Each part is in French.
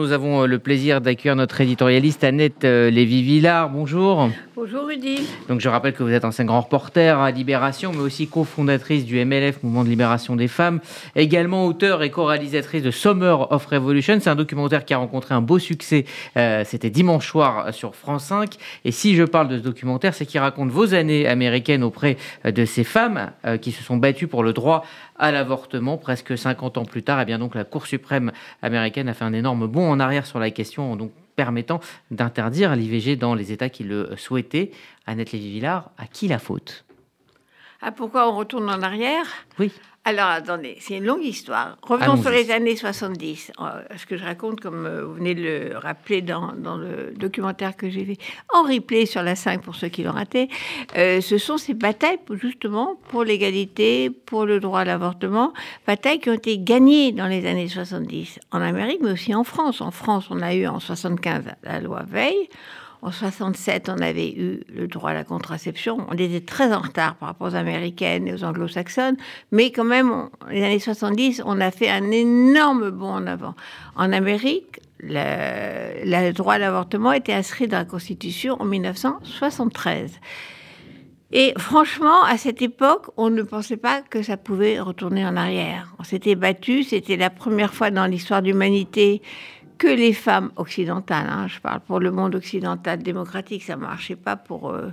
Nous avons euh, le plaisir d'accueillir notre éditorialiste Annette euh, Lévy-Villard. Bonjour. Bonjour Rudy. Donc je rappelle que vous êtes ancien grand reporter à Libération, mais aussi cofondatrice du MLF, Mouvement de Libération des Femmes, également auteur et co-réalisatrice de Summer of Revolution. C'est un documentaire qui a rencontré un beau succès. Euh, c'était dimanche soir sur France 5. Et si je parle de ce documentaire, c'est qu'il raconte vos années américaines auprès de ces femmes qui se sont battues pour le droit à l'avortement. Presque 50 ans plus tard, et eh bien donc la Cour suprême américaine a fait un énorme bond en arrière sur la question, donc permettant d'interdire l'IVG dans les États qui le souhaitaient. Annette Lévy-Villard, à qui la faute? Ah, Pourquoi on retourne en arrière? Oui. Alors, attendez, c'est une longue histoire. Revenons sur les années 70. Euh, ce que je raconte, comme euh, vous venez de le rappeler dans, le documentaire que j'ai fait en replay sur la 5 pour ceux qui l'ont raté, euh, ce sont ces batailles justement pour l'égalité, pour le droit à l'avortement, batailles qui ont été gagnées dans les années 70 en Amérique, mais aussi en France. En France, on a eu en 75 la loi Veil. En 67, on avait eu le droit à la contraception. On était très en retard par rapport aux américaines et aux anglo-saxonnes, mais quand même, les années 70, on a fait un énorme bond en avant. En Amérique, le, droit à l'avortement était inscrit dans la Constitution en 1973. Et franchement, à cette époque, on ne pensait pas que ça pouvait retourner en arrière. On s'était battu, c'était la première fois dans l'histoire de l'humanité que les femmes occidentales, hein, je parle pour le monde occidental démocratique, ça ne marchait pas pour, euh,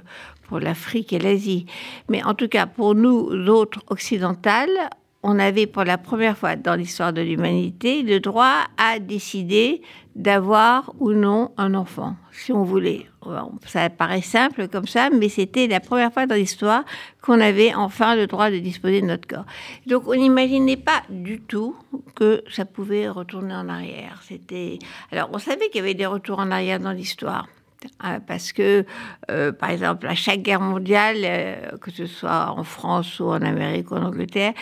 pour l'Afrique et l'Asie. Mais en tout cas, pour nous autres occidentales, on avait pour la première fois dans l'histoire de l'humanité le droit à décider d'avoir ou non un enfant, si on voulait. Ça paraît simple comme ça, mais c'était la première fois dans l'histoire qu'on avait enfin le droit de disposer de notre corps. Donc on n'imaginait pas du tout que ça pouvait retourner en arrière. C'était alors on savait qu'il y avait des retours en arrière dans l'histoire. Hein, parce que, euh, par exemple, à chaque guerre mondiale, euh, que ce soit en France ou en Amérique ou en Angleterre,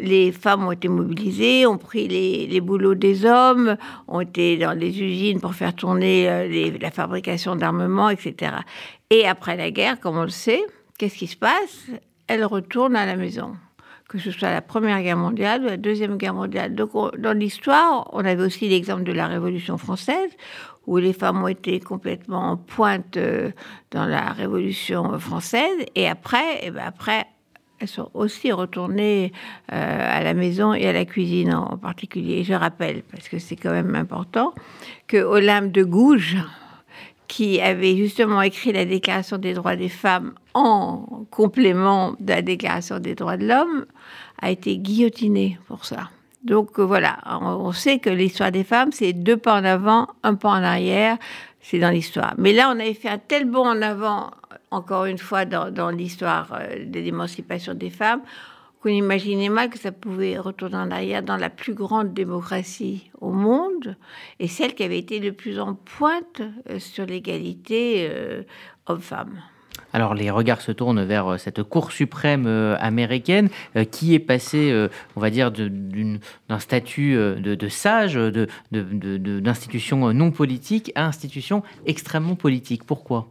les femmes ont été mobilisées, ont pris les, boulots des hommes, ont été dans les usines pour faire tourner euh, la fabrication d'armements, etc. Et après la guerre, comme on le sait, qu'est-ce qui se passe? Elles retournent à la maison que ce soit la Première Guerre mondiale ou la Deuxième Guerre mondiale. Donc, dans l'histoire, on avait aussi l'exemple de la Révolution française, où les femmes ont été complètement en pointe euh, dans la Révolution française, et après, et eh ben après elles sont aussi retournées euh, à la maison et à la cuisine en particulier. Je rappelle, parce que c'est quand même important, que Olympe de Gouges, qui avait justement écrit la Déclaration des droits des femmes en complément de la Déclaration des droits de l'homme, a été guillotinée pour ça. Donc euh, voilà, on sait que l'histoire des femmes, c'est deux pas en avant, un pas en arrière, c'est dans l'histoire. Mais là, on avait fait un tel bond en avant encore une fois, dans, l'histoire euh, de l'émancipation des femmes, qu'on imaginait mal que ça pouvait retourner en arrière dans la plus grande démocratie au monde et celle qui avait été le plus en pointe euh, sur l'égalité euh, homme-femme. Alors les regards se tournent vers cette Cour suprême américaine qui est passée, on va dire, d'un statut de, sage, d'institution non politique à institution extrêmement politique. Pourquoi?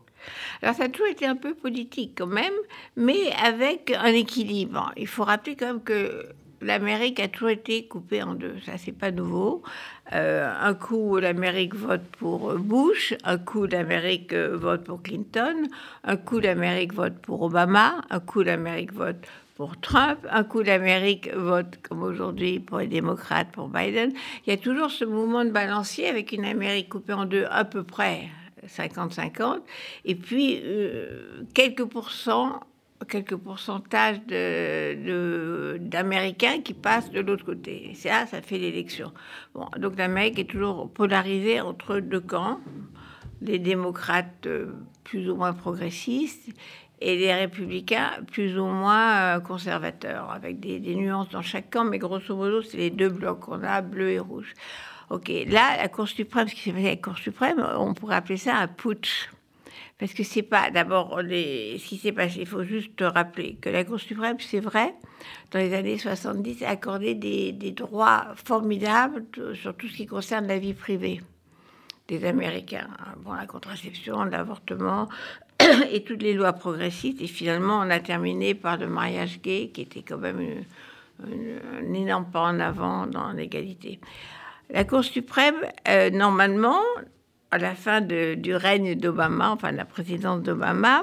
Alors ça a toujours été un peu politique quand même, mais avec un équilibre. Il faut rappeler quand même que l'Amérique a toujours été coupée en deux. Ça, c'est pas nouveau. Euh, un coup, l'Amérique vote pour Bush, un coup, l'Amérique euh, vote pour Clinton, un coup, l'Amérique vote pour Obama, un coup, l'Amérique vote pour Trump, un coup, l'Amérique vote, comme aujourd'hui, pour les démocrates, pour Biden. Il y a toujours ce mouvement de balancier avec une Amérique coupée en deux à peu près 50-50, et puis euh, quelques pourcents quelques pourcentages d'Américains de, qui passent de l'autre côté. Ça, ça fait l'élection. Bon, donc l'Amérique est toujours polarisée entre deux camps, les démocrates euh, plus ou moins progressistes et les républicains plus ou moins euh, conservateurs, avec des, nuances dans chaque camp, mais grosso modo, c'est les deux blocs qu'on a, bleu et rouge. Ok, là, la Cour suprême, ce qui s'est passé avec la Cour suprême, on pourrait appeler ça un putsch. Parce que c'est pas d'abord ce qui s'est passé. Il faut juste rappeler que la Cour suprême, c'est vrai, dans les années 70, a accordé des, des, droits formidables sur tout ce qui concerne la vie privée des Américains. Bon, la contraception, l'avortement et toutes les lois progressistes. Et finalement, on a terminé par le mariage gay, qui était quand même un énorme pas en avant dans l'égalité. La Cour suprême, euh, normalement, à la fin du règne d'Obama, enfin de la présidence d'Obama,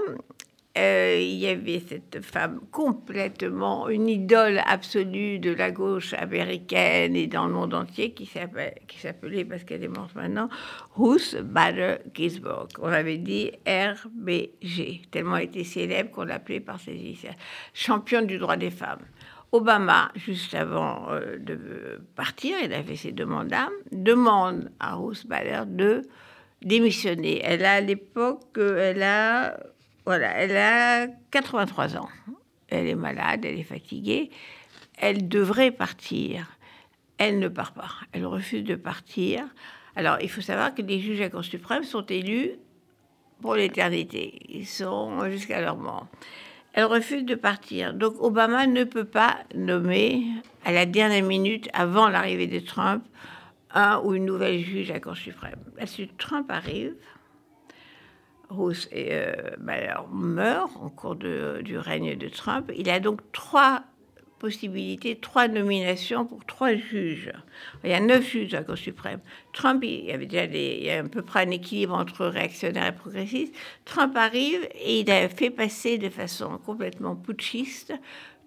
euh, il y avait cette femme complètement une idole absolue de la gauche américaine et dans le monde entier qui s'appelait, parce qu'elle est morte maintenant, Ruth Bader Ginsburg. On avait dit RBG, tellement elle était célèbre qu'on l'appelait par ses initiales. Championne du droit des femmes. Obama, juste avant euh, de partir, il a fait ses deux mandats, demande à Ruth Bader de démissionner. Elle a à l'époque, elle a voilà, elle a 83 ans. Elle est malade, elle est fatiguée. Elle devrait partir. Elle ne part pas. Elle refuse de partir. Alors, il faut savoir que les juges à la Cour suprême sont élus pour l'éternité. Ils sont jusqu'à leur mort. Elle refuse de partir. Donc, Obama ne peut pas nommer à la dernière minute, avant l'arrivée de Trump, un ou une nouvelle juge à la Cour suprême. Là, Trump arrive, Roos euh, bah, meurt en cours du règne de Trump. Il a donc trois possibilités, trois nominations pour trois juges. Il y a neuf juges à la Cour suprême. Trump, il y avait déjà il y a à peu près un équilibre entre réactionnaires et progressistes. Trump arrive et il a fait passer de façon complètement putschiste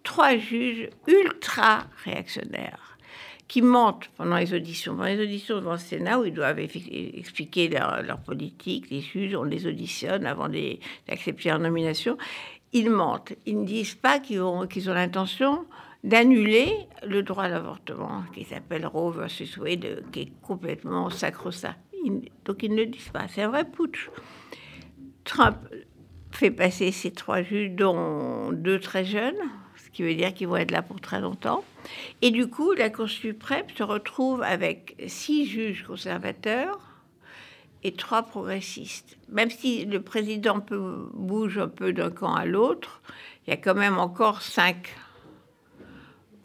trois juges ultra réactionnaires qui mentent pendant les auditions. Pendant les auditions devant le Sénat, où ils doivent expliquer leur, politique, les juges, on les auditionne avant d'accepter leur nomination, ils mentent. Ils ne disent pas qu'ils qu'ils ont l'intention d'annuler le droit à l'avortement, qui s'appelle Roe versus Wade, qui est complètement sacro-saint. Donc ils ne disent pas. C'est un vrai putsch. Trump fait passer ces trois juges, dont deux très jeunes, ce qui veut dire qu'ils vont être là pour très longtemps. Et du coup, la Cour suprême se retrouve avec six juges conservateurs et trois progressistes. Même si le président peut, bouge un peu d'un camp à l'autre, il y a quand même encore cinq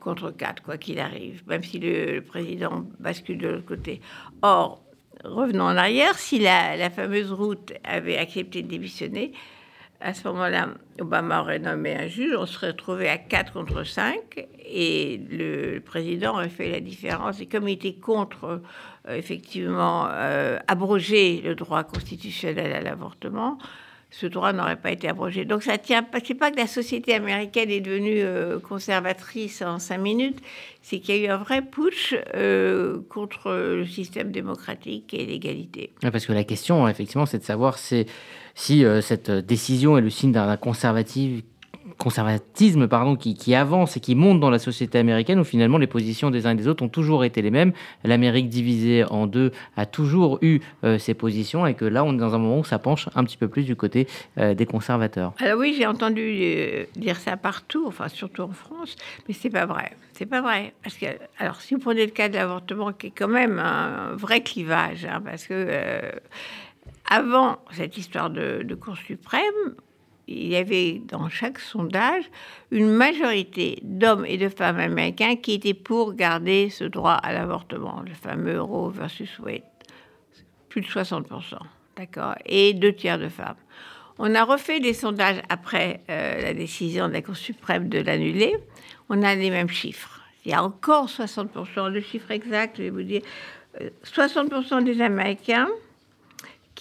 contre quatre, quoi qu'il arrive, même si le, président bascule de l'autre côté. Or, revenons en arrière, si la, la fameuse route avait accepté de démissionner, à ce moment-là, Obama aurait nommé un juge, on serait retrouvé à 4 contre 5, et le président aurait fait la différence. Et comme il était contre, euh, effectivement, euh, abroger le droit constitutionnel à l'avortement, ce droit n'aurait pas été abrogé. Donc ça tient pas. C'est pas que la société américaine est devenue euh, conservatrice en cinq minutes, c'est qu'il y a eu un vrai push contre le système démocratique et l'égalité. parce que la question, effectivement, c'est de savoir si euh, cette décision est le signe d'un conservatisme pardon, qui, avance et qui monte dans la société américaine, où finalement les positions des uns et des autres ont toujours été les mêmes. L'Amérique divisée en deux a toujours eu euh, ses positions et que là, on est dans un moment où ça penche un petit peu plus du côté euh, des conservateurs. Alors oui, j'ai entendu dire ça partout, enfin surtout en France, mais c'est pas vrai. C'est pas vrai. Parce que, alors, si vous prenez le cas de l'avortement, qui est quand même un vrai clivage, hein, parce que avant cette histoire de, Cour suprême, il y avait dans chaque sondage une majorité d'hommes et de femmes américains qui étaient pour garder ce droit à l'avortement, le fameux Roe versus Wade. Plus de 60%, d'accord Et deux tiers de femmes. On a refait des sondages après euh, la décision de la Cour suprême de l'annuler. On a les mêmes chiffres. Il y a encore 60%, le chiffre exact, je vais vous dire, 60% euh, des Américains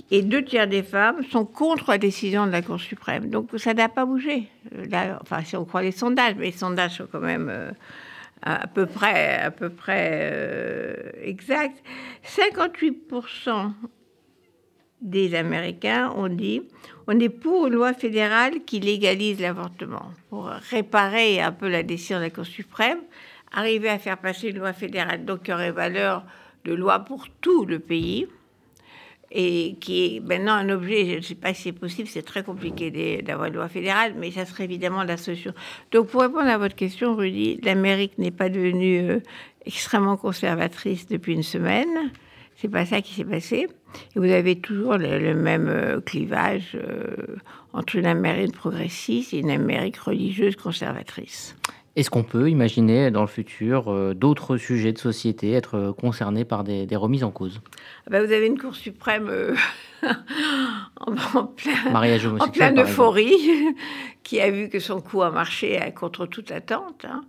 et deux tiers des femmes sont contre la décision de la Cour suprême. Donc ça n'a pas bougé. Là, enfin, si on croit les sondages, mais les sondages sont quand même euh, à peu près, à peu près euh, exacts. 58% des Américains ont dit on est pour une loi fédérale qui légalise l'avortement pour réparer un peu la décision de la Cour suprême, arriver à faire passer une loi fédérale donc qui aurait valeur de loi pour tout le pays et qui est maintenant un objet, je ne sais pas si c'est possible, c'est très compliqué d'avoir une loi fédérale, mais ça serait évidemment la solution. Donc pour répondre à votre question, Rudy, l'Amérique n'est pas devenue euh, extrêmement conservatrice depuis une semaine. C'est pas ça qui s'est passé. Et vous avez toujours le, même euh, clivage euh, entre une Amérique progressiste et une Amérique religieuse conservatrice. Est-ce qu'on peut imaginer dans le futur euh, d'autres sujets de société être euh, concernés par des, remises en cause? Ben, Vous avez une Cour suprême euh, en, plein, euphorie qui a vu que son coup a marché contre toute attente. Hein.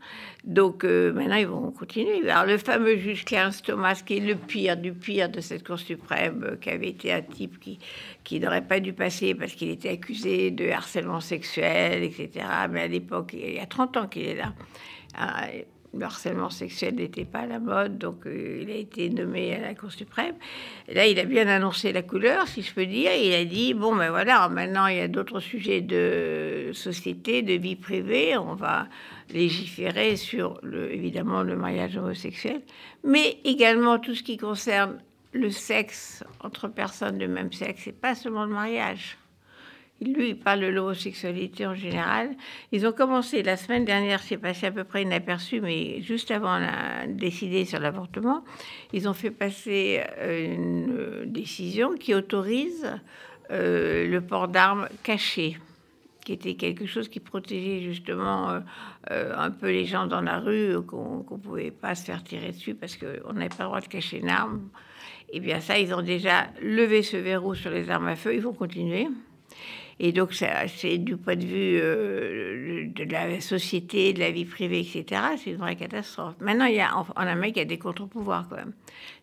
Donc maintenant, ils vont continuer. Alors, le fameux juge Clarence Thomas, qui est le pire du pire de cette Cour suprême, qui avait été un type qui, qui n'aurait pas dû passer parce qu'il était accusé de harcèlement sexuel, etc. Mais à l'époque, il y a 30 ans qu'il est là. Le harcèlement sexuel n'était pas à la mode, donc euh, il a été nommé à la Cour suprême. là, il a bien annoncé la couleur, si je peux dire. Il a dit bon, ben voilà, maintenant il y a d'autres sujets de société, de vie privée. On va légiférer sur, évidemment, le mariage homosexuel, mais également tout ce qui concerne le sexe entre personnes de même sexe, et pas seulement le mariage. Lui, il parle de l'homosexualité en général. Ils ont commencé la semaine dernière, c'est passé à peu près inaperçu, mais juste avant de décider sur l'avortement, ils ont fait passer euh, une décision qui autorise euh, le port d'armes caché qui était quelque chose qui protégeait justement euh, un peu les gens dans la rue, qu'on ne pouvait pas se faire tirer dessus parce qu'on n'avait pas le droit de cacher une arme. Et eh bien ça, ils ont déjà levé ce verrou sur les armes à feu, ils vont continuer. Et donc, c'est du point de vue euh, de la société, de la vie privée, etc., c'est une vraie catastrophe. Maintenant, il y a, en, Amérique, il y a des contre-pouvoirs quand même.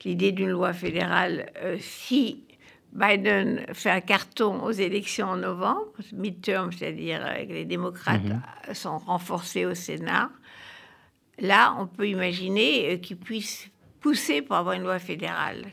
L'idée d'une loi fédérale, euh, si Biden fait un carton aux élections en novembre, midterm, c'est-à-dire que les démocrates mm-hmm. sont renforcés au Sénat, là, on peut imaginer euh, qu'ils puissent pousser pour avoir une loi fédérale.